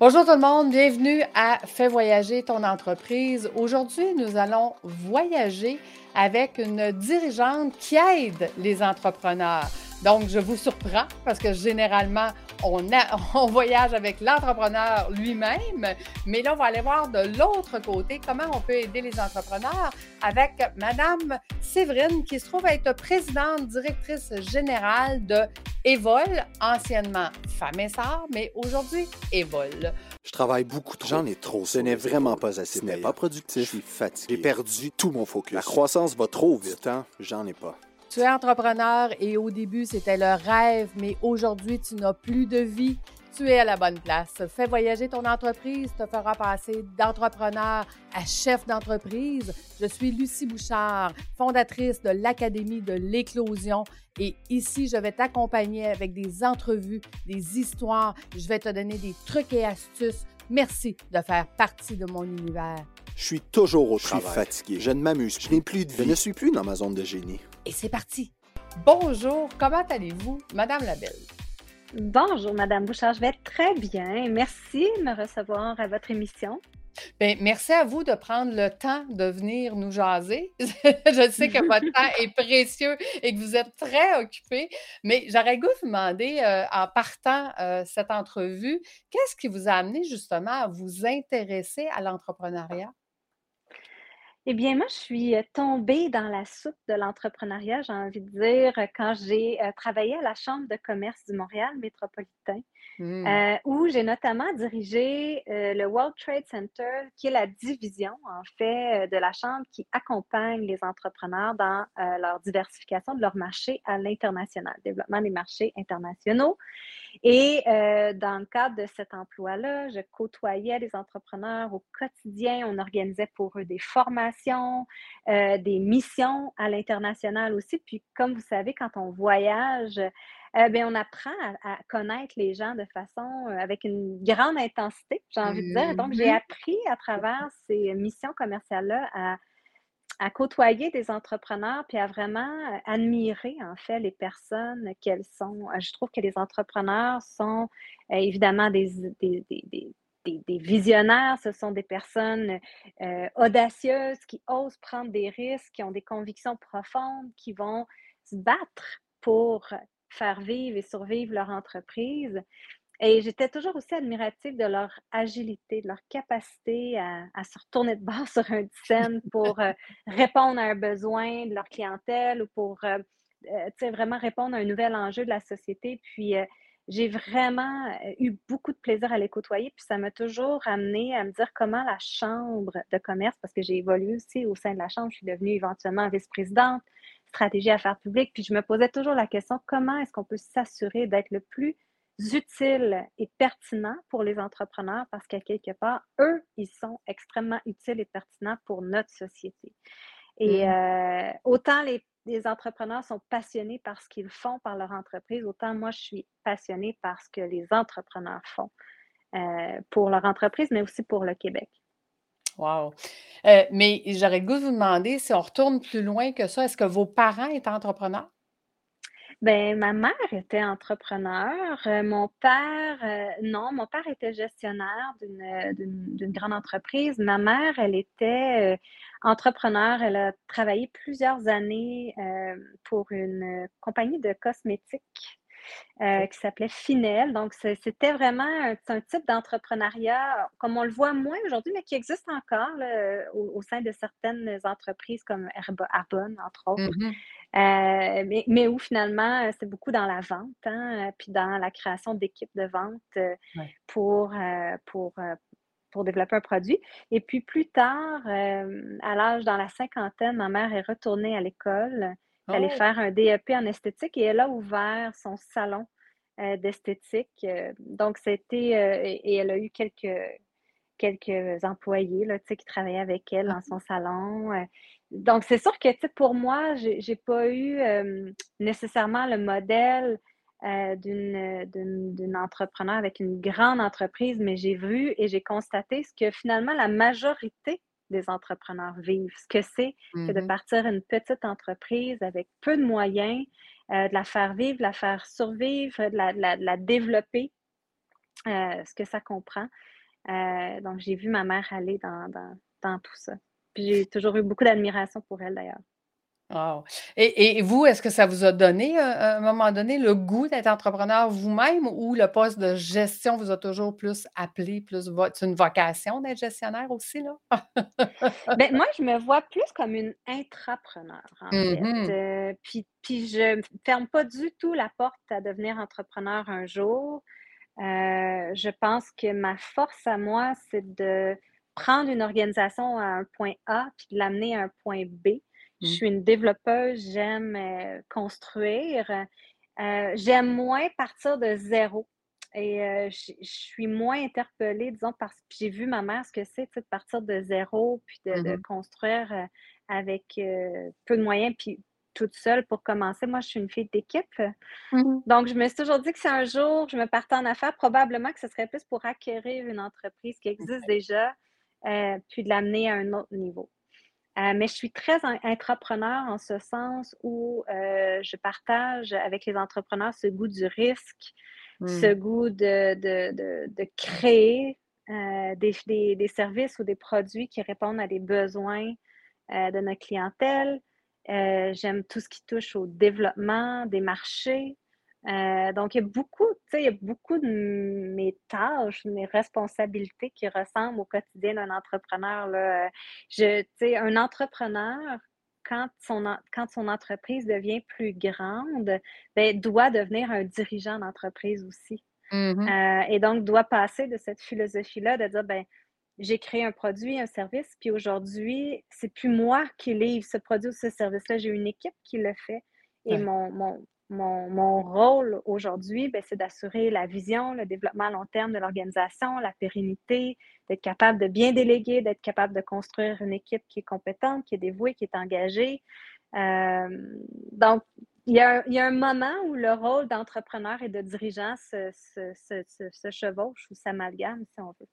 Bonjour tout le monde, bienvenue à Fais voyager ton entreprise. Aujourd'hui, nous allons voyager avec une dirigeante qui aide les entrepreneurs. Donc, je vous surprends parce que généralement, on, on voyage avec l'entrepreneur lui-même, mais là, on va aller voir de l'autre côté comment on peut aider les entrepreneurs avec Madame Séverine, qui se trouve être présidente directrice générale de Evol, anciennement Femme et mais aujourd'hui Evol. Je travaille beaucoup trop. J'en ai trop. Ce n'est vraiment pas assez. Ce n'est pas productif. Je suis fatigué. J'ai perdu tout mon focus. La croissance va trop vite. Hein? J'en ai pas. Tu es entrepreneur et au début, c'était le rêve, mais aujourd'hui, tu n'as plus de vie. Tu es à la bonne place. Fais voyager ton entreprise, te fera passer d'entrepreneur à chef d'entreprise. Je suis Lucie Bouchard, fondatrice de l'Académie de l'éclosion. Et ici, je vais t'accompagner avec des entrevues, des histoires. Je vais te donner des trucs et astuces. Merci de faire partie de mon univers. Je suis toujours au travail. Je suis fatigué. Je ne m'amuse. Je n'ai plus de vie. Je ne suis plus dans ma zone de génie. Et c'est parti. Bonjour, comment allez-vous, Madame Labelle? Bonjour, Madame Bouchard. Je vais très bien. Merci de me recevoir à votre émission. Bien, merci à vous de prendre le temps de venir nous jaser. je sais que votre temps est précieux et que vous êtes très occupé, mais j'aurais goût de vous demander, euh, en partant euh, cette entrevue, qu'est-ce qui vous a amené justement à vous intéresser à l'entrepreneuriat? Eh bien, moi, je suis tombée dans la soupe de l'entrepreneuriat, j'ai envie de dire, quand j'ai travaillé à la Chambre de commerce du Montréal métropolitain, mmh. où j'ai notamment dirigé le World Trade Center, qui est la division, en fait, de la Chambre qui accompagne les entrepreneurs dans leur diversification de leur marché à l'international, développement des marchés internationaux. Et dans le cadre de cet emploi-là, je côtoyais les entrepreneurs au quotidien. On organisait pour eux des formations, des missions à l'international aussi. Puis, comme vous savez, quand on voyage, ben, on apprend à, connaître les gens de façon avec une grande intensité, j'ai envie de dire. Donc, j'ai mmh appris à travers ces missions commerciales-là à à côtoyer des entrepreneurs puis à vraiment euh, admirer en fait les personnes qu'elles sont. Euh, je trouve que les entrepreneurs sont euh, évidemment des, des, des, des, visionnaires, ce sont des personnes audacieuses qui osent prendre des risques, qui ont des convictions profondes, qui vont se battre pour faire vivre et survivre leur entreprise. Et j'étais toujours aussi admirative de leur agilité, de leur capacité à, se retourner de bord sur un scène pour euh, répondre à un besoin de leur clientèle ou pour euh, euh, vraiment répondre à un nouvel enjeu de la société. Puis j'ai vraiment eu beaucoup de plaisir à les côtoyer. Puis ça m'a toujours amené à me dire comment la chambre de commerce, parce que j'ai évolué aussi au sein de la chambre, je suis devenue éventuellement vice-présidente, stratégie affaires publiques. Puis je me posais toujours la question comment est-ce qu'on peut s'assurer d'être le plus utiles et pertinents pour les entrepreneurs? Parce qu'à quelque part, eux, ils sont extrêmement utiles et pertinents pour notre société. Et mmh. euh, autant les, entrepreneurs sont passionnés par ce qu'ils font par leur entreprise, autant moi, je suis passionnée par ce que les entrepreneurs font euh, pour leur entreprise, mais aussi pour le Québec. Wow. Euh, mais j'aurais le goût de vous demander si on retourne plus loin que ça, est-ce que vos parents étaient entrepreneurs? Ben, ma mère était entrepreneur. Euh, mon père, euh, non, mon père était gestionnaire d'une, euh, grande entreprise. Ma mère, elle était entrepreneur. Elle a travaillé plusieurs années pour une compagnie de cosmétiques qui s'appelait Finel. Donc, c'était vraiment un, type d'entrepreneuriat, comme on le voit moins aujourd'hui, mais qui existe encore au, sein de certaines entreprises comme Arbonne, entre autres. Mmh euh, mais, où finalement, euh, c'est beaucoup dans la vente, hein, puis dans la création d'équipes de vente euh, pour, pour, pour développer un produit. Et puis plus tard, à l'âge dans la cinquantaine, ma mère est retournée à l'école. Oh! faire un DEP en esthétique et elle a ouvert son salon d'esthétique. donc, c'était, et, elle a eu quelques, quelques employés là, qui travaillaient avec elle dans son salon donc, c'est sûr que pour moi, je n'ai pas eu nécessairement le modèle d'une entrepreneur avec une grande entreprise, mais j'ai vu et j'ai constaté ce que finalement la majorité des entrepreneurs vivent, ce que c'est que de mmh partir une petite entreprise avec peu de moyens, de la faire vivre, de la faire survivre, de la, de la développer ce que ça comprend. donc, j'ai vu ma mère aller dans, dans tout ça. Puis j'ai toujours eu beaucoup d'admiration pour elle d'ailleurs. Wow. Et, vous, est-ce que ça vous a donné, euh, à un moment donné, le goût d'être entrepreneur vous-même ou le poste de gestion vous a toujours plus appelé, plus c'est une vocation d'être gestionnaire aussi, là? ben, moi, je me vois plus comme une intrapreneur, en fait. Mmh euh, puis, puis je ne ferme pas du tout la porte à devenir entrepreneur un jour. Euh, je pense que ma force à moi, c'est de prendre une organisation à un point A puis de l'amener à un point B je mmh. suis une développeuse, j'aime euh, construire. Euh, j'aime moins partir de zéro. Et euh, je, suis moins interpellée, disons, parce que j'ai vu ma mère ce que c'est, de partir de zéro, puis de, mmh construire avec peu de moyens, puis toute seule pour commencer. Moi, je suis une fille d'équipe. Mmh Donc, je me suis toujours dit que si un jour je me partais en affaires, probablement que ce serait plus pour acquérir une entreprise qui existe déjà, puis de l'amener à un autre niveau. Euh, mais je suis très entrepreneur en ce sens où euh, je partage avec les entrepreneurs ce goût du risque, ce mmh. goût de, de, créer euh, des, des, services ou des produits qui répondent à des besoins de notre clientèle. J'aime tout ce qui touche au développement des marchés, euh, donc, il y a beaucoup, il y a beaucoup de mes tâches, mes responsabilités qui ressemblent au quotidien d'un entrepreneur. Là. Je, un entrepreneur, quand son, quand son entreprise devient plus grande, ben, doit devenir un dirigeant d'entreprise aussi. Mmh euh, et donc, doit passer de cette philosophie-là de dire, ben, j'ai créé un produit, un service, puis aujourd'hui, c'est plus moi qui livre ce produit ou ce service-là, j'ai une équipe qui le fait. Et mon, mon, mon, rôle aujourd'hui, ben, c'est d'assurer la vision, le développement à long terme de l'organisation, la pérennité, d'être capable de bien déléguer, d'être capable de construire une équipe qui est compétente, qui est dévouée, qui est engagée. Euh, donc, il y, a, un moment où le rôle d'entrepreneur et de dirigeant se, se chevauche ou s'amalgame, si on veut.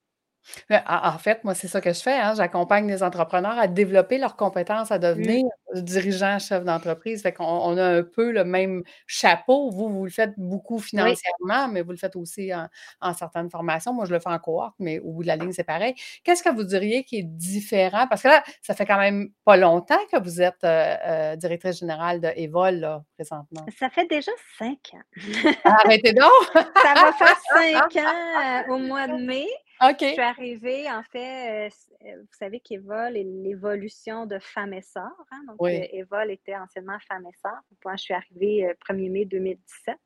En fait, moi, c'est ça que je fais, hein. J'accompagne les entrepreneurs à développer leurs compétences à devenir dirigeants, chefs d'entreprise. Fait qu'on on a un peu le même chapeau. Vous, vous le faites beaucoup financièrement, mais vous le faites aussi en certaines formations. Moi, je le fais en cohorte, mais au bout de la ligne, c'est pareil. Qu'est-ce que vous diriez qui est différent? Parce que là, ça fait quand même pas longtemps que vous êtes, euh, euh, directrice générale de Evol, présentement. Ça fait déjà cinq ans. Arrêtez donc! Ça va faire cinq ans, euh, au mois de mai. Je suis arrivée, en fait, euh, euh, vous savez qu'Evol est l'évolution de Femmes et Sœurs. Hein, donc, oui. Euh, Evol était anciennement Femmes et Sœurs. Moi, je suis arrivée 1er mai 2017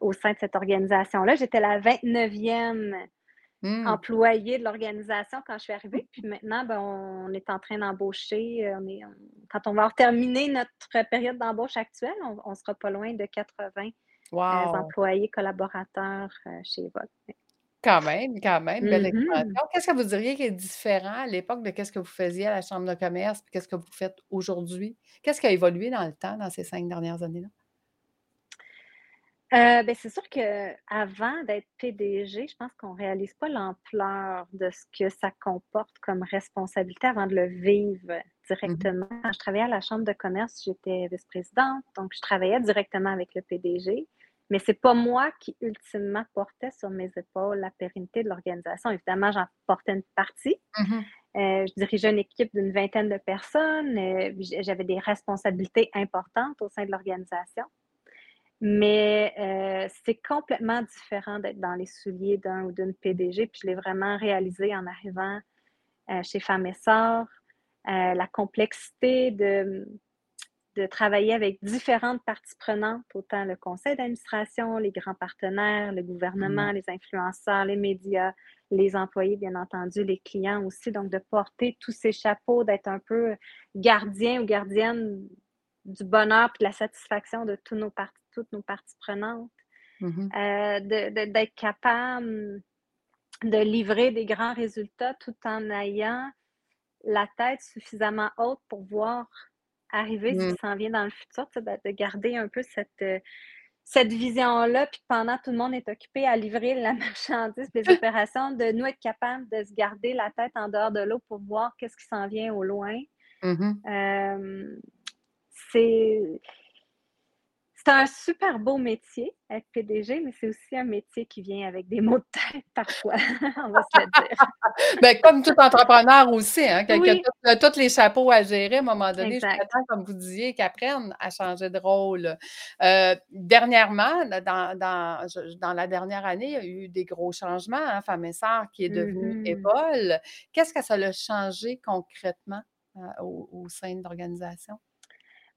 au sein de cette organisation-là. J'étais la 29e mmh. employée de l'organisation quand je suis arrivée. Puis maintenant, ben, on est en train d'embaucher. quand on va terminer notre période d'embauche actuelle, on, ne sera pas loin de 80 employés collaborateurs chez Evol. Quand même, quand même, belle mmh expansion. Qu'est-ce que vous diriez qui est différent à l'époque de qu'est-ce que vous faisiez à la chambre de commerce, qu'est-ce que vous faites aujourd'hui? Qu'est-ce qui a évolué dans le temps, dans ces cinq dernières années-là? Euh, ben, c'est sûr qu'avant d'être PDG, je pense qu'on ne réalise pas l'ampleur de ce que ça comporte comme responsabilité avant de le vivre mmh directement. Quand je travaillais à la chambre de commerce, j'étais vice-présidente, donc je travaillais directement avec le PDG. Mais ce n'est pas moi qui ultimement portais sur mes épaules la pérennité de l'organisation. Évidemment, j'en portais une partie. Mm-hmm. Euh, je dirigeais une équipe d'une vingtaine de personnes. Euh, j'avais des responsabilités importantes au sein de l'organisation. Mais euh, c'est complètement différent d'être dans les souliers d'un ou d'une PDG. Puis je l'ai vraiment réalisé en arrivant chez Femmes et Sœurs. la complexité de, de travailler avec différentes parties prenantes, autant le conseil d'administration, les grands partenaires, le gouvernement, mmh. les influenceurs, les médias, les employés, bien entendu, les clients aussi. Donc, de porter tous ces chapeaux, d'être un peu gardien ou gardienne du bonheur et de la satisfaction de tous nos toutes nos parties prenantes. Mmh euh, d'être capable de livrer des grands résultats tout en ayant la tête suffisamment haute pour voir arriver, ce mmh. qui s'en vient dans le futur, de, garder un peu cette, euh, cette vision-là, puis pendant tout le monde est occupé à livrer la marchandise, les opérations, de nous être capables de se garder la tête en dehors de l'eau pour voir qu'est-ce qui s'en vient au loin. Mmh c'est c'est un super beau métier, être PDG, mais c'est aussi un métier qui vient avec des mots de tête parfois, on va se le dire. ben, comme tout entrepreneur aussi, hein, qui a, tous les chapeaux à gérer à un moment donné, je temps, comme vous disiez, qu'ils apprennent à changer de rôle. Euh, dernièrement, dans, dans, dans, la dernière année, il y a eu des gros changements. Hein, Femme et Sœur qui est devenue mmh Qu'est-ce que ça a changé concrètement euh, au, au sein de l'organisation?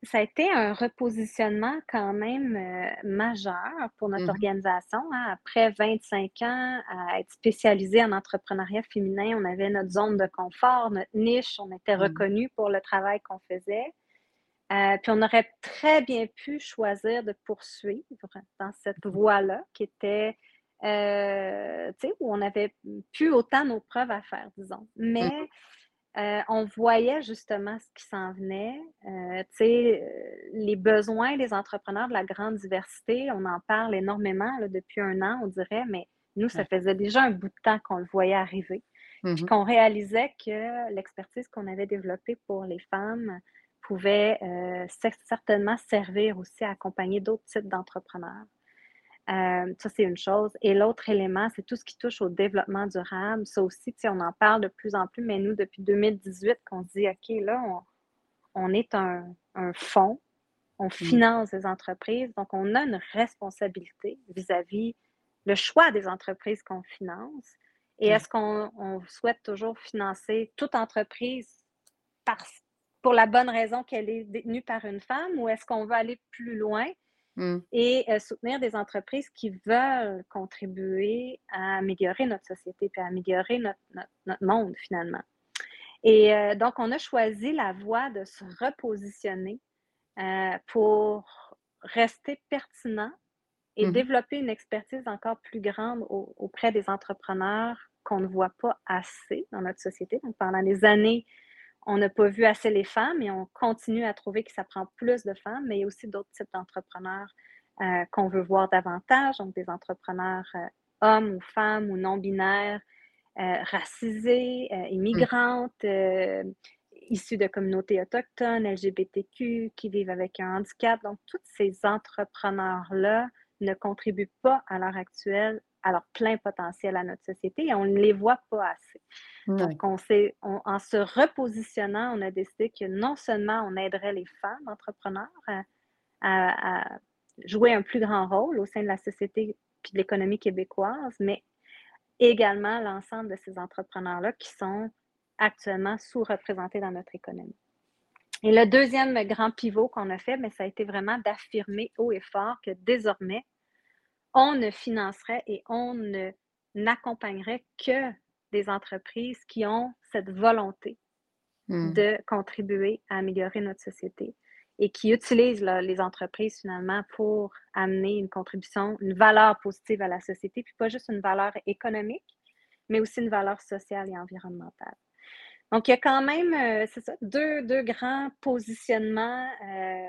Ça a été un repositionnement quand même euh, majeur pour notre mmh organisation. Hein. Après 25 ans à être spécialisé en entrepreneuriat féminin, on avait notre zone de confort, notre niche, on était mmh. reconnu pour le travail qu'on faisait. Euh, puis on aurait très bien pu choisir de poursuivre dans cette voie-là, qui était, euh, tu sais, où on avait plus autant nos preuves à faire, disons. Mmh Mais euh, on voyait justement ce qui s'en venait. Euh, euh, les besoins des entrepreneurs de la grande diversité, on en parle énormément depuis un an, on dirait, mais nous, ça faisait déjà un bout de temps qu'on le voyait arriver. Puis mmh qu'on réalisait que l'expertise qu'on avait développée pour les femmes pouvait certainement servir aussi à accompagner d'autres types d'entrepreneurs. Euh, ça, c'est une chose. Et l'autre élément, c'est tout ce qui touche au développement durable. Ça aussi, on en parle de plus en plus, mais nous, depuis 2018, qu'on dit, OK, là, on, est un, fonds, on mmh. finance des entreprises, donc on a une responsabilité vis-à-vis le choix des entreprises qu'on finance. Et est-ce qu'on souhaite toujours financer toute entreprise pour la bonne raison qu'elle est détenue par une femme ou est-ce qu'on veut aller plus loin? Mmh. et euh, soutenir des entreprises qui veulent contribuer à améliorer notre société et à améliorer notre, monde finalement. Et euh, donc, on a choisi la voie de se repositionner euh, pour rester pertinent et mmh développer une expertise encore plus grande auprès des entrepreneurs qu'on ne voit pas assez dans notre société. Donc, pendant des années, on n'a pas vu assez les femmes et on continue à trouver que ça prend plus de femmes, mais il y a aussi d'autres types d'entrepreneurs euh, qu'on veut voir davantage, donc des entrepreneurs euh, hommes ou femmes ou non-binaires, euh, racisés, immigrantes, issus de communautés autochtones, LGBTQ, qui vivent avec un handicap. Donc, tous ces entrepreneurs-là ne contribuent pas à l'heure actuelle à leur plein potentiel à notre société et on ne les voit pas assez. Donc, on en se repositionnant, on a décidé que non seulement on aiderait les femmes entrepreneurs à, jouer un plus grand rôle au sein de la société et de l'économie québécoise, mais également l'ensemble de ces entrepreneurs-là qui sont actuellement sous-représentés dans notre économie. Et le deuxième grand pivot qu'on a fait, mais ça a été vraiment d'affirmer haut et fort que désormais, on ne financerait et on ne n'accompagnerait que des entreprises qui ont cette volonté hmm. de contribuer à améliorer notre société et qui utilisent les entreprises finalement pour amener une contribution, une valeur positive à la société, puis pas juste une valeur économique, mais aussi une valeur sociale et environnementale. Donc, il y a quand même, euh, c'est ça, deux, deux, grands positionnements euh,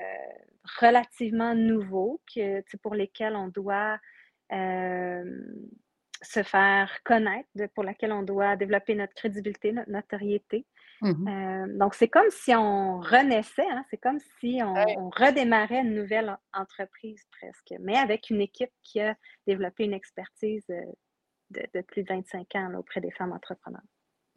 relativement nouveaux que, pour lesquels on doit se faire connaître, pour laquelle on doit développer notre crédibilité, notre notoriété. Mmh euh, donc, c'est comme si on renaissait, hein, c'est comme si on, redémarrait une nouvelle entreprise presque, mais avec une équipe qui a développé une expertise euh, de, plus de 25 ans auprès des femmes entrepreneurs.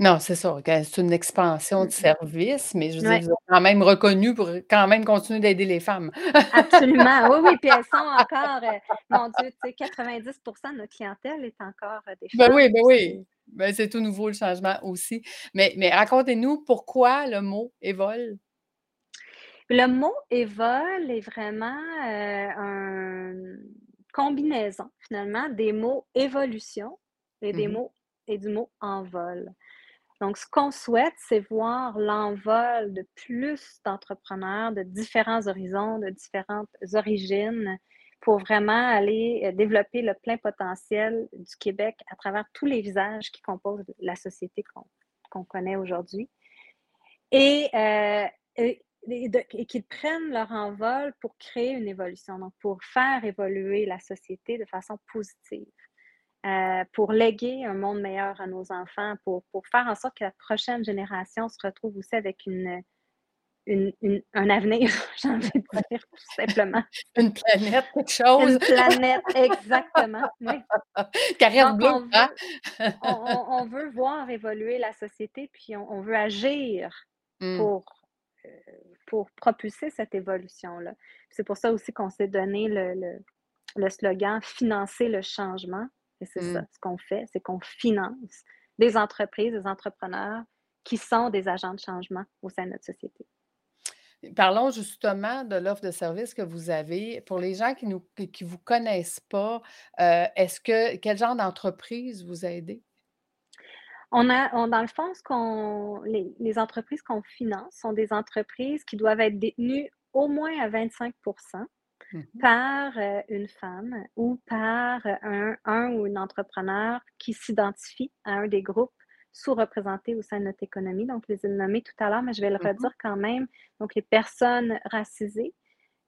Non, c'est ça. C'est une expansion de service, mais je veux dire, vous êtes quand même reconnu pour quand même continuer d'aider les femmes. Absolument. Oui, oui. Puis elles sont encore, euh, mon Dieu, tu sais, 90% de notre clientèle est encore euh, des ben femmes. Ben oui, ben oui. Ben, c'est tout nouveau le changement aussi. Mais, mais racontez-nous pourquoi le mot évole? Le mot évole est vraiment euh, une combinaison, finalement, des mots évolution et des mmh mots et du mot envol. Donc, ce qu'on souhaite, c'est voir l'envol de plus d'entrepreneurs de différents horizons, de différentes origines, pour vraiment aller euh, développer le plein potentiel du Québec à travers tous les visages qui composent la société qu'on connaît aujourd'hui. Et, euh, et, et qu'ils prennent leur envol pour créer une évolution, donc pour faire évoluer la société de façon positive. Euh, pour léguer un monde meilleur à nos enfants, pour, pour, faire en sorte que la prochaine génération se retrouve aussi avec une, un avenir, j'ai envie de dire, tout simplement. Une planète, quelque chose. Une planète, exactement. Carrière bleue, on, hein? on, veut voir évoluer la société, puis on, veut agir mmh. pour, euh, pour propulser cette évolution-là. C'est pour ça aussi qu'on s'est donné le, le, slogan Financer le changement. Et c'est ça, mmh. ce qu'on fait, c'est qu'on finance des entreprises, des entrepreneurs qui sont des agents de changement au sein de notre société. Parlons justement de l'offre de service que vous avez. Pour les gens qui ne qui vous connaissent pas, euh, est-ce que quel genre d'entreprise vous aidez? On a, dans le fond, ce qu'on, les, entreprises qu'on finance sont des entreprises qui doivent être détenues au moins à 25 mmh par euh, une femme ou par un, un ou une entrepreneur qui s'identifie à un des groupes sous-représentés au sein de notre économie. Donc, je les ai nommés tout à l'heure, mais je vais le mm-hmm. redire quand même. Donc, les personnes racisées,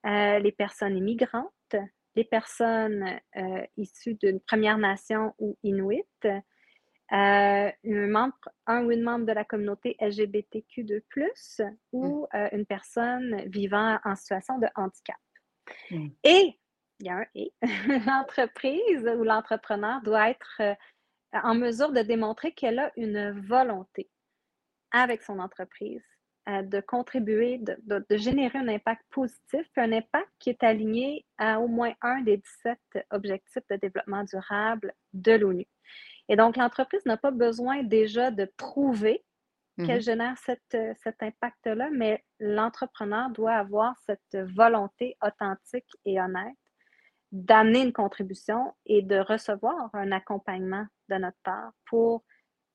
euh, les personnes immigrantes, les personnes euh, issues d'une Première Nation ou Inuit, euh, un, membre, un ou une membre de la communauté LGBTQ2+, ou mm. une personne vivant en situation de handicap. Mm. Et, il y a un et, l'entreprise ou l'entrepreneur doit être en mesure de démontrer qu'elle a une volonté avec son entreprise euh, de contribuer, de, générer un impact positif, un impact qui est aligné à au moins un des 17 objectifs de développement durable de l'ONU. Et donc, l'entreprise n'a pas besoin déjà de prouver qu'elle mm-hmm. génère euh, cet impact-là, mais l'entrepreneur doit avoir cette volonté authentique et honnête d'amener une contribution et de recevoir un accompagnement de notre part pour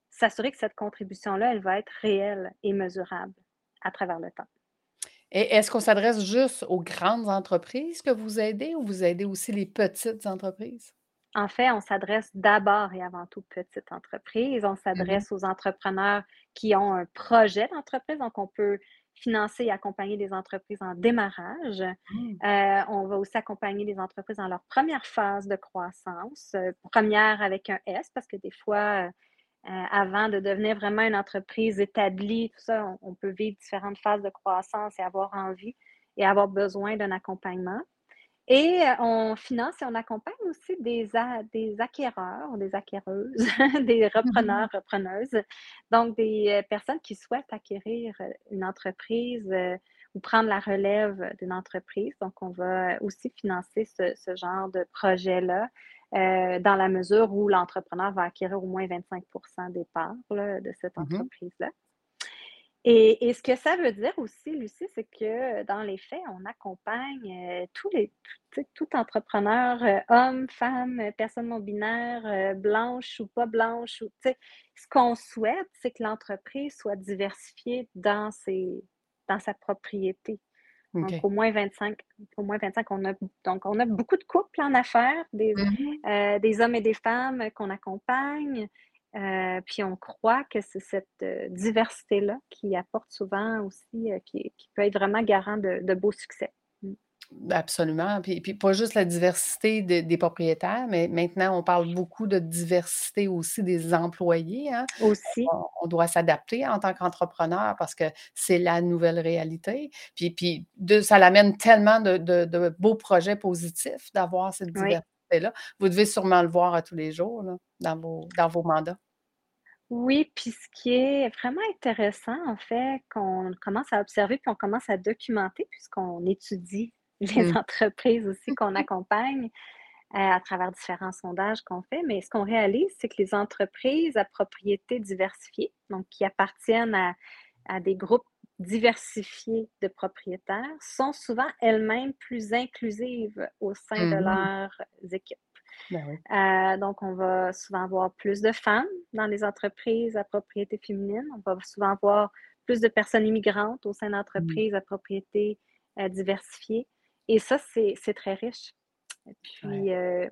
s'assurer que cette contribution-là, elle va être réelle et mesurable à travers le temps. Et est-ce qu'on s'adresse juste aux grandes entreprises que vous aidez ou vous aidez aussi les petites entreprises? En fait, on s'adresse d'abord et avant tout aux petites entreprises. On mmh s'adresse aux entrepreneurs qui ont un projet d'entreprise. Donc, on peut financer et accompagner des entreprises en démarrage. Mmh. Euh, on va aussi accompagner les entreprises dans leur première phase de croissance, euh, première avec un S, parce que des fois, euh, avant de devenir vraiment une entreprise établie, tout ça, on, peut vivre différentes phases de croissance et avoir envie et avoir besoin d'un accompagnement. Et on finance et on accompagne aussi des, des acquéreurs, des acquéreuses, des mmh repreneurs, repreneuses. Donc, des personnes qui souhaitent acquérir une entreprise ou prendre la relève d'une entreprise. Donc, on va aussi financer ce, genre de projet-là. dans la mesure où l'entrepreneur va acquérir au moins 25% des parts de cette mmh entreprise-là. Et, ce que ça veut dire aussi, Lucie, c'est que dans les faits, on accompagne euh, tous les, tout, entrepreneur, euh, homme, femme, personne non binaire, euh, blanche ou pas blanche. Ou, ce qu'on souhaite, c'est que l'entreprise soit diversifiée dans, ses, dans sa propriété. Donc, au moins 25, au moins 25 on a, donc, on a beaucoup de couples en affaires, des, mmh des hommes et des femmes qu'on accompagne. Euh, puis on croit que c'est cette euh, diversité-là qui apporte souvent aussi, euh, qui, peut être vraiment garant de, beaux succès. Mmh. Absolument. Puis, puis, pas juste la diversité des propriétaires, mais maintenant, on parle beaucoup de diversité aussi des employés. Hein. Aussi. On, doit s'adapter en tant qu'entrepreneur parce que c'est la nouvelle réalité. Puis, puis de, ça l'amène tellement de, beaux projets positifs d'avoir cette diversité-là. Vous devez sûrement le voir à tous les jours dans, vos, dans vos mandats. Oui, puis ce qui est vraiment intéressant, en fait, qu'on commence à observer, puis on commence à documenter, puisqu'on étudie les mmh. entreprises aussi qu'on accompagne euh, à travers différents sondages qu'on fait, mais ce qu'on réalise, c'est que les entreprises à propriété diversifiée, donc qui appartiennent à, des groupes diversifiés de propriétaires, sont souvent elles-mêmes plus inclusives au sein de mmh leurs équipes. Ben euh, donc, on va souvent avoir plus de femmes dans les entreprises à propriété féminine. On va souvent avoir plus de personnes immigrantes au sein mmh. d'entreprises à propriété euh, diversifiée. Et ça, c'est très riche. Et puis, oui. Euh,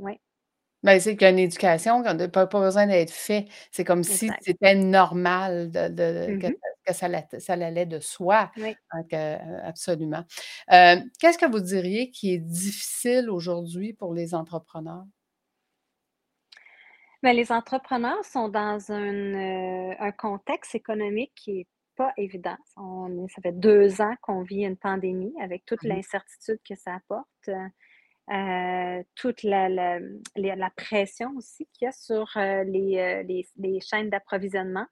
ben, c'est qu'une éducation, n'a pas, pas besoin d'être fait. C'est comme si c'était normal de, mmh que, ça, ça allait de soi. absolument. Qu'est-ce que vous diriez qui est difficile aujourd'hui pour les entrepreneurs? Les entrepreneurs sont dans un, euh, un contexte économique qui est pas évident. ça fait deux ans qu'on vit une pandémie avec toute mmh l'incertitude que ça apporte. Euh, toute la, la, la, pression aussi qu'il y a sur euh, les, les, les, chaînes d'approvisionnement,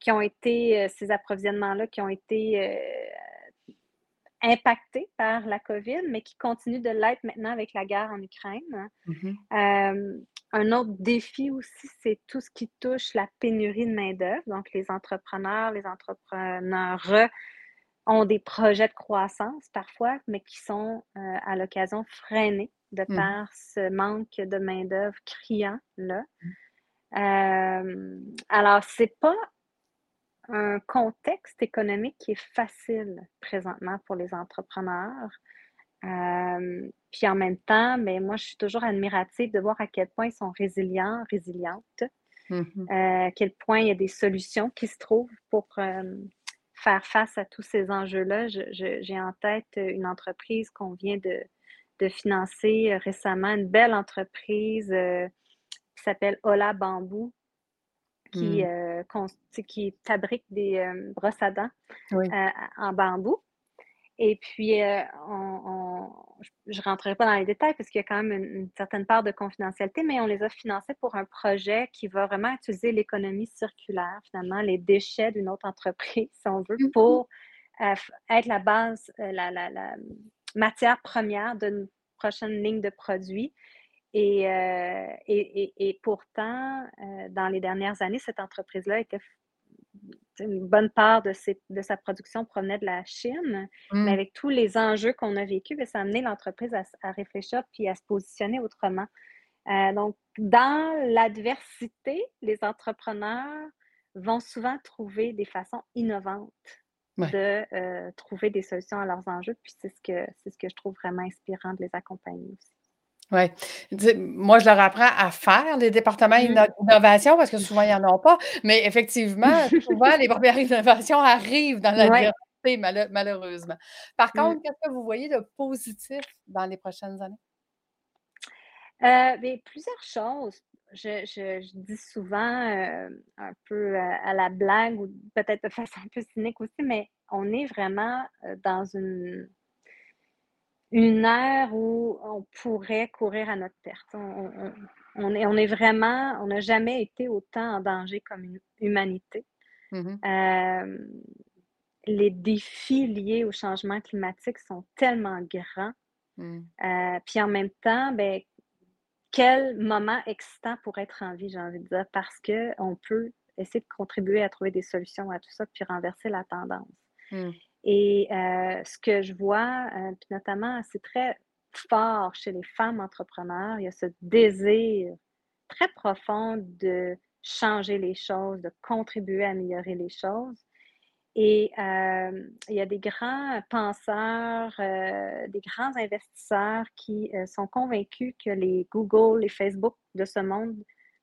qui ont été, ces approvisionnements-là qui ont été impactés par la COVID, mais qui continuent de l'être maintenant avec la guerre en Ukraine. Mmh un autre défi aussi, c'est tout ce qui touche la pénurie de main-d'œuvre. Donc, les entrepreneurs, les entrepreneurs ont des projets de croissance parfois, mais qui sont euh, à l'occasion freinés de mmh. par ce manque de main-d'œuvre criant-là. Mmh. Euh, alors, ce n'est pas un contexte économique qui est facile présentement pour les entrepreneurs. Euh, puis en même temps, mais ben, moi, je suis toujours admirative de voir à quel point ils sont résilients, résilientes, mmh à quel point il y a des solutions qui se trouvent pour faire face à tous ces enjeux-là. J'ai en tête une entreprise qu'on vient de, financer euh, récemment, une belle entreprise euh, qui s'appelle Ola Bambou, qui, mmh. euh, qui fabrique des brosses à dents en bambou. Et puis, euh, je ne rentrerai pas dans les détails parce qu'il y a quand même une, certaine part de confidentialité, mais on les a financés pour un projet qui va vraiment utiliser l'économie circulaire, finalement, les déchets d'une autre entreprise, si on veut, mmh pour euh, être la base, euh, la, la, matière première d'une prochaine ligne de produits. Et, et, et, pourtant, dans les dernières années, cette entreprise-là était une bonne part de, de, sa production provenait de la Chine, mais mmh. avec tous les enjeux qu'on a vécus, ben, ça a amené l'entreprise à, réfléchir puis à se positionner autrement. Euh, donc, dans l'adversité, les entrepreneurs vont souvent trouver des façons innovantes de euh, trouver des solutions à leurs enjeux, puis c'est ce que c'est ce que je trouve vraiment inspirant de les accompagner aussi. Oui. Moi, je leur apprends à faire les départements mmh. d'innovation parce que souvent, il n'y en a pas. Mais effectivement, souvent, les premières innovations arrivent dans la ouais. malheureusement. Par mmh. contre, qu'est-ce que vous voyez de positif dans les prochaines années? Euh, bien, plusieurs choses. Je, dis souvent euh, un peu euh, à la blague ou peut-être de façon un peu cynique aussi, mais on est vraiment dans une une ère où on pourrait courir à notre perte. On, est, on est vraiment, on n'a jamais été autant en danger comme une humanité. Mmh euh, les défis liés au changement climatique sont tellement grands. Mmh. Euh, puis en même temps, ben, quel moment excitant pour être en vie, j'ai envie de dire, parce qu'on peut essayer de contribuer à trouver des solutions à tout ça, puis renverser la tendance. Mmh. Et euh, ce que je vois, euh, puis notamment, c'est très fort chez les femmes entrepreneurs, il y a ce désir très profond de changer les choses, de contribuer à améliorer les choses. Et euh, il y a des grands penseurs, des grands investisseurs qui sont convaincus que les Google, les Facebook de ce monde,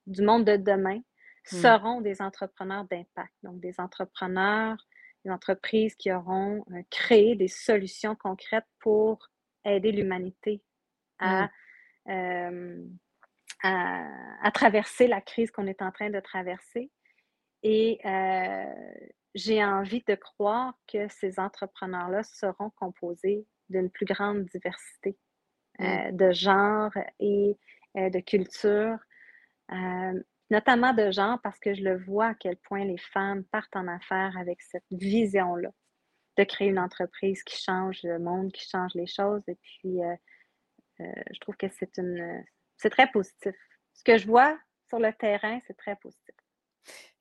du monde de demain, mmh. seront des entrepreneurs d'impact. Donc, des entrepreneurs des entreprises qui auront euh, créé des solutions concrètes pour aider l'humanité à, mmh. euh, à, traverser la crise qu'on est en train de traverser. Et euh, j'ai envie de croire que ces entrepreneurs-là seront composés d'une plus grande diversité mmh. de genres et de cultures notamment de genre, parce que je le vois à quel point les femmes partent en affaires avec cette vision-là, de créer une entreprise qui change le monde, qui change les choses. Et puis, euh, euh, je trouve que c'est une, c'est très positif. Ce que je vois sur le terrain, c'est très positif.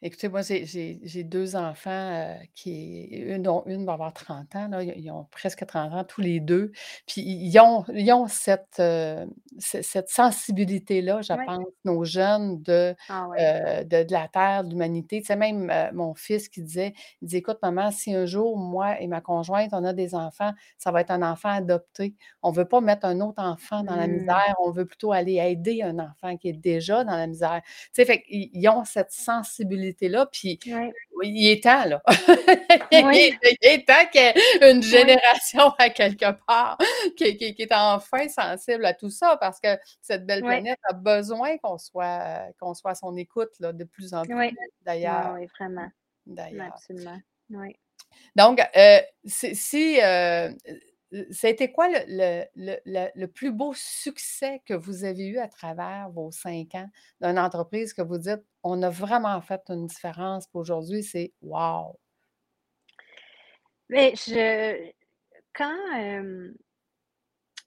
Écoutez, moi, j'ai deux enfants euh, qui, une, dont une va avoir 30 ans, là, ils ont presque 30 ans, tous les deux. Puis ils ont, ils ont cette, euh, cette sensibilité-là, je pense, nos jeunes de, ah euh, de, de la terre, de l'humanité. Tu sais, même mon fils qui disait, il dit, écoute, maman, si un jour, moi et ma conjointe, on a des enfants, ça va être un enfant adopté. On ne veut pas mettre un autre enfant dans la mmh. misère, on veut plutôt aller aider un enfant qui est déjà dans la misère. Tu sais, fait ils ont cette sensibilité là Puis il est temps, là. il, est, temps qu'il y ait une génération à quelque part qui, est enfin sensible à tout ça parce que cette belle planète a besoin qu'on soit, qu'on soit à son écoute là, de plus en plus, d'ailleurs. Oui, vraiment. D'ailleurs. Absolument. Oui. Donc, euh, si, euh, ça a été quoi le, le, plus beau succès que vous avez eu à travers vos cinq ans d'une entreprise que vous dites, on a vraiment fait une différence aujourd'hui, c'est wow! Mais je, quand,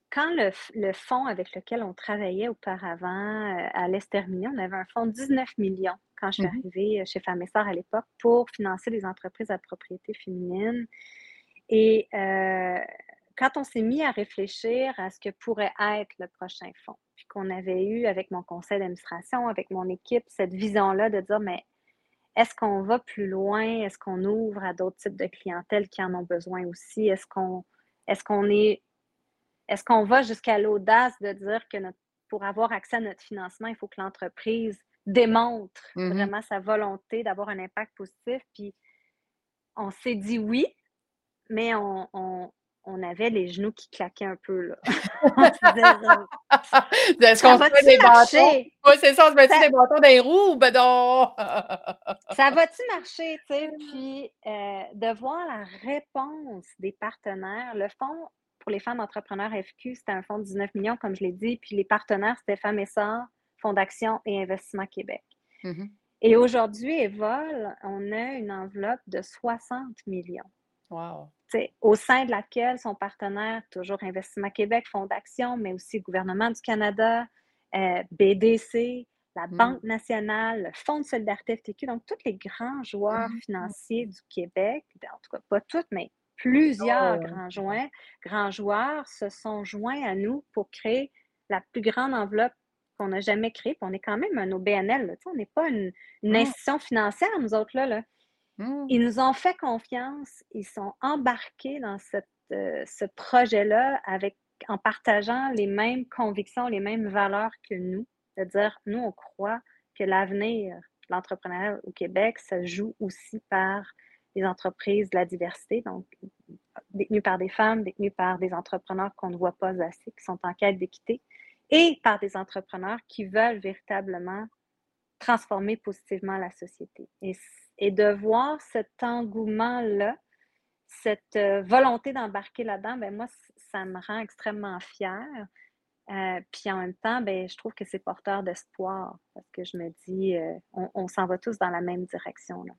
quand le, fonds avec lequel on travaillait auparavant euh, allait se terminer, on avait un fonds de 19 millions quand je suis mmh arrivée chez Femmes et à l'époque pour financer les entreprises à propriété féminine. Et euh, quand on s'est mis à réfléchir à ce que pourrait être le prochain fonds, puis qu'on avait eu avec mon conseil d'administration, avec mon équipe, cette vision-là de dire, mais est-ce qu'on va plus loin? Est-ce qu'on ouvre à d'autres types de clientèle qui en ont besoin aussi? Est-ce qu'on est, qu'on est, est-ce qu'on va jusqu'à l'audace de dire que pour avoir accès à notre financement, il faut que l'entreprise démontre mm-hmm. vraiment sa volonté d'avoir un impact positif? Puis on s'est dit oui, mais on, on avait les genoux qui claquaient un peu. Là. Est-ce qu'on se met des bâtons? Oui, c'est ça, on se met des bâtons dans les roues ben non? ça va-tu marcher, tu sais? Puis euh, de voir la réponse des partenaires. Le fonds pour les femmes entrepreneurs FQ, c'était un fonds de 19 millions, comme je l'ai dit. Puis les partenaires, c'était Femmes et Sœurs, Fonds d'action et Investissement Québec. Mm-hmm. Et aujourd'hui, Evol, on a une enveloppe de 60 millions. Wow au sein de laquelle son partenaire, toujours Investissement Québec, Fonds d'action, mais aussi le gouvernement du Canada, euh, BDC, la mm. Banque nationale, le Fonds de solidarité FTQ, donc tous les grands joueurs mm. financiers du Québec, ben, en tout cas pas tous, mais plusieurs oh. grands, joueurs, grands joueurs se sont joints à nous pour créer la plus grande enveloppe qu'on n'a jamais créée. on est quand même un OBNL, on n'est pas une, une, institution financière, nous autres, là. là. Mmh. Ils nous ont fait confiance, ils sont embarqués dans cette, euh, ce projet-là avec en partageant les mêmes convictions, les mêmes valeurs que nous. C'est-à-dire, nous, on croit que l'avenir de l'entrepreneuriat au Québec se joue aussi par les entreprises de la diversité, donc détenues par des femmes, détenues par des entrepreneurs qu'on ne voit pas assez, qui sont en quête d'équité, et par des entrepreneurs qui veulent véritablement transformer positivement la société. Et et de voir cet engouement-là, cette euh, volonté d'embarquer là-dedans, ben moi, ça me rend extrêmement fière. Euh, puis en même temps, ben, je trouve que c'est porteur d'espoir parce que je me dis, euh, on, s'en va tous dans la même direction. Là.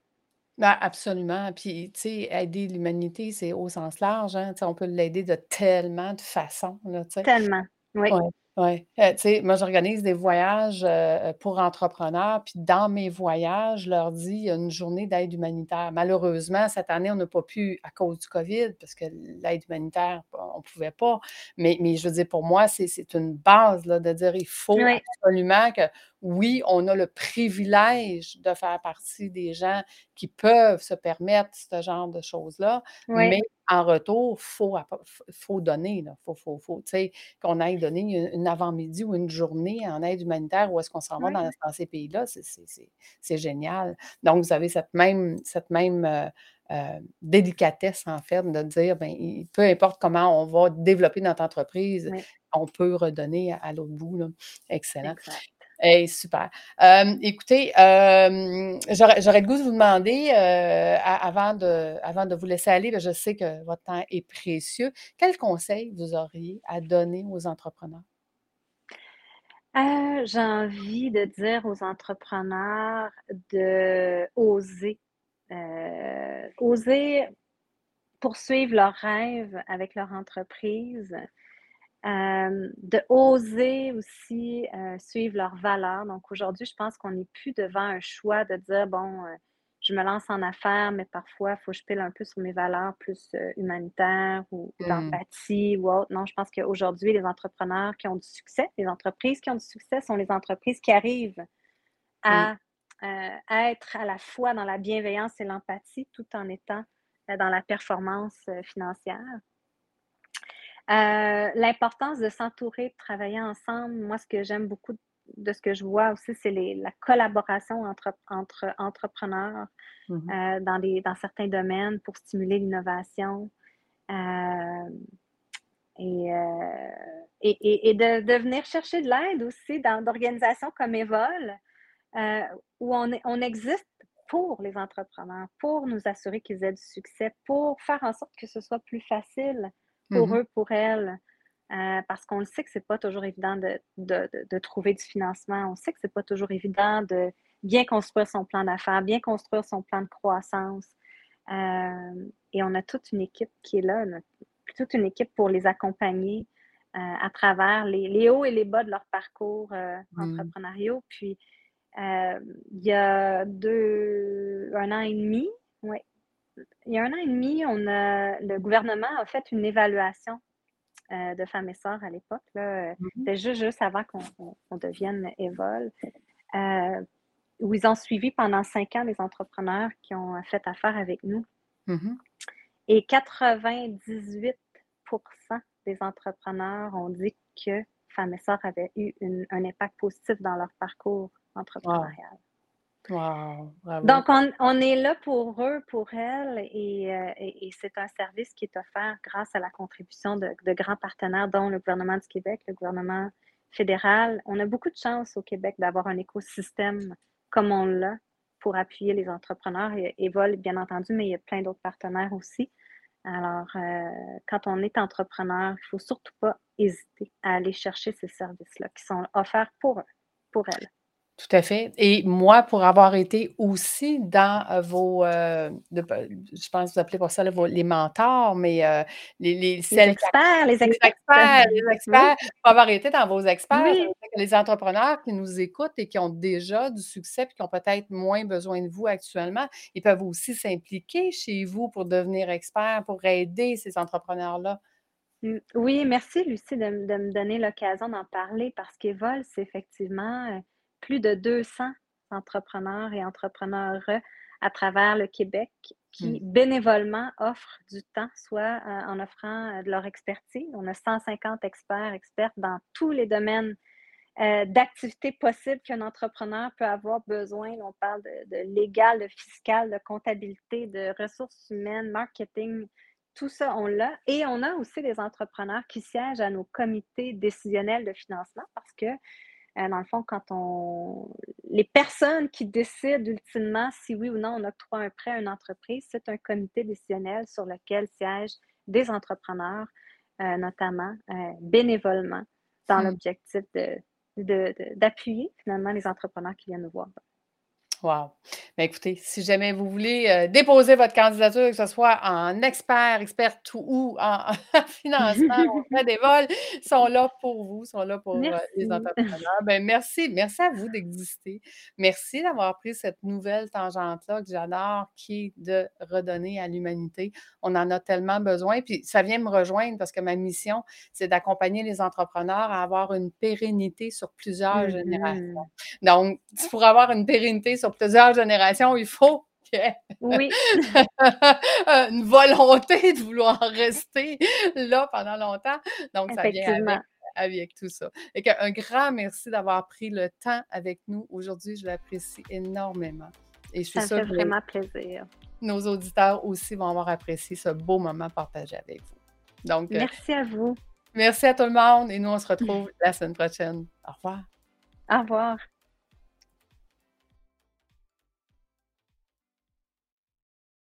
Ben, absolument. Puis, tu sais, aider l'humanité, c'est au sens large. Hein? On peut l'aider de tellement de façons. Là, tellement, oui. Oui, euh, tu sais, moi, j'organise des voyages euh, pour entrepreneurs, puis dans mes voyages, je leur dis, il y a une journée d'aide humanitaire. Malheureusement, cette année, on n'a pas pu à cause du COVID, parce que l'aide humanitaire, on ne pouvait pas. Mais, mais je veux dire, pour moi, c'est une base là, de dire, il faut absolument que oui, on a le privilège de faire partie des gens qui peuvent se permettre ce genre de choses-là, mais en retour, il faut, faut donner. Il faut, faut, faut qu'on aille donner une, avant-midi ou une journée en aide humanitaire où est-ce qu'on s'en va dans, ces pays-là, c'est génial. Donc, vous avez cette même, cette même euh, euh, délicatesse, en fait, de dire, ben, peu importe comment on va développer notre entreprise, on peut redonner à, l'autre bout. Excellent. Hey, super. écoutez, j'aurais le goût de vous demander, avant, de, avant de vous laisser aller, je sais que votre temps est précieux, quel conseil vous auriez à donner aux entrepreneurs? Euh, j'ai envie de dire aux entrepreneurs de oser, euh, oser poursuivre leurs rêves avec leur entreprise, euh, de oser aussi euh, suivre leurs valeurs. Donc aujourd'hui, je pense qu'on n'est plus devant un choix de dire, bon, euh, je me lance en affaires, mais parfois, il faut que je pile un peu sur mes valeurs plus humanitaires ou, mmh. d'empathie ou autre. Non, je pense qu'aujourd'hui, les entrepreneurs qui ont du succès, les entreprises qui ont du succès sont les entreprises qui arrivent à, à être à la fois dans la bienveillance et l'empathie tout en étant dans la performance financière. Euh, l'importance de s'entourer, de travailler ensemble. Moi, ce que j'aime beaucoup de ce que je vois aussi, c'est la collaboration entre, entre entrepreneurs mmh euh, dans, dans certains domaines pour stimuler l'innovation. Euh, et, et, de, de, venir chercher de l'aide aussi dans d'organisations comme Evol, où on, on existe pour les entrepreneurs, pour nous assurer qu'ils aient du succès, pour faire en sorte que ce soit plus facile pour mmh eux, pour elles. Euh, parce qu'on le sait que ce n'est pas toujours évident de, trouver du financement. On sait que ce n'est pas toujours évident de bien construire son plan d'affaires, bien construire son plan de croissance. Euh, et on a toute une équipe qui est là, toute une équipe pour les accompagner euh, à travers les, hauts et les bas de leur parcours mmh. entrepreneurial. Puis, il y a deux, un an et demi, oui, il y a un an et demi, on a, le gouvernement a fait une évaluation euh, de femmes et sœurs à l'époque. Mm C'était juste, juste avant qu'on devienne Evol. Euh, où ils ont suivi pendant cinq ans les entrepreneurs qui ont fait affaire avec nous. Mm-hmm. Et 98% des entrepreneurs ont dit que femmes et sœurs avaient eu un impact positif dans leur parcours entrepreneurial. Donc, on, est là pour eux, pour elles, euh, et, c'est un service qui est offert grâce à la contribution de, grands partenaires, dont le gouvernement du Québec, le gouvernement fédéral. On a beaucoup de chance au Québec d'avoir un écosystème comme on l'a pour appuyer les entrepreneurs. Et, Evol, bien entendu, mais il y a plein d'autres partenaires aussi. Alors, euh, quand on est entrepreneur, il ne faut surtout pas hésiter à aller chercher ces services-là qui sont offerts pour eux, pour elles. Tout à fait. Et moi, pour avoir été aussi dans vos, je pense que vous appelez pour ça les mentors, mais les, les, experts, les experts. Les experts, pour avoir été dans vos experts, les entrepreneurs qui nous écoutent et qui ont déjà du succès puis qui ont peut-être moins besoin de vous actuellement, ils peuvent aussi s'impliquer chez vous pour devenir experts, pour aider ces entrepreneurs-là. Mmh, oui, merci Lucie de, de me donner l'occasion d'en parler parce qu'Evol, c'est effectivement plus de 200 entrepreneurs et entrepreneurs à travers le Québec qui mmh. bénévolement offrent du temps, soit euh, en offrant euh, de leur expertise. On a 150 experts, expertes dans tous les domaines euh, d'activités possibles qu'un entrepreneur peut avoir besoin. On parle de, de, légal, de fiscal, de comptabilité, de ressources humaines, marketing, tout ça, on l'a. Et on a aussi des entrepreneurs qui siègent à nos comités décisionnels de financement parce que euh, dans le fond, quand on. Les personnes qui décident ultimement si oui ou non on octroie un prêt à une entreprise, c'est un comité décisionnel sur lequel siègent des entrepreneurs, euh, notamment euh, bénévolement, dans mmh. l'objectif d'appuyer finalement les entrepreneurs qui viennent nous voir. Wow. Ben, écoutez, si jamais vous voulez euh, déposer votre candidature, que ce soit en expert, expert ou en, financement ou en des vols, sont là pour vous, sont là pour euh, les entrepreneurs. Ben, merci, merci à vous d'exister. Merci d'avoir pris cette nouvelle tangente-là que j'adore, qui est de redonner à l'humanité. On en a tellement besoin. Puis ça vient me rejoindre parce que ma mission, c'est d'accompagner les entrepreneurs à avoir une pérennité sur plusieurs générations. Mm-hmm. Donc, pour avoir une pérennité sur plusieurs générations, il faut oui. une volonté de vouloir rester là pendant longtemps. Donc, ça vient avec, tout ça. Et un grand merci d'avoir pris le temps avec nous aujourd'hui. Je l'apprécie énormément. Et je suis ça fait vraiment plaisir. Nos auditeurs aussi vont avoir apprécié ce beau moment partagé avec vous. Donc, euh, merci à vous. Merci à tout le monde et nous, on se retrouve la semaine prochaine. Au revoir. Au revoir.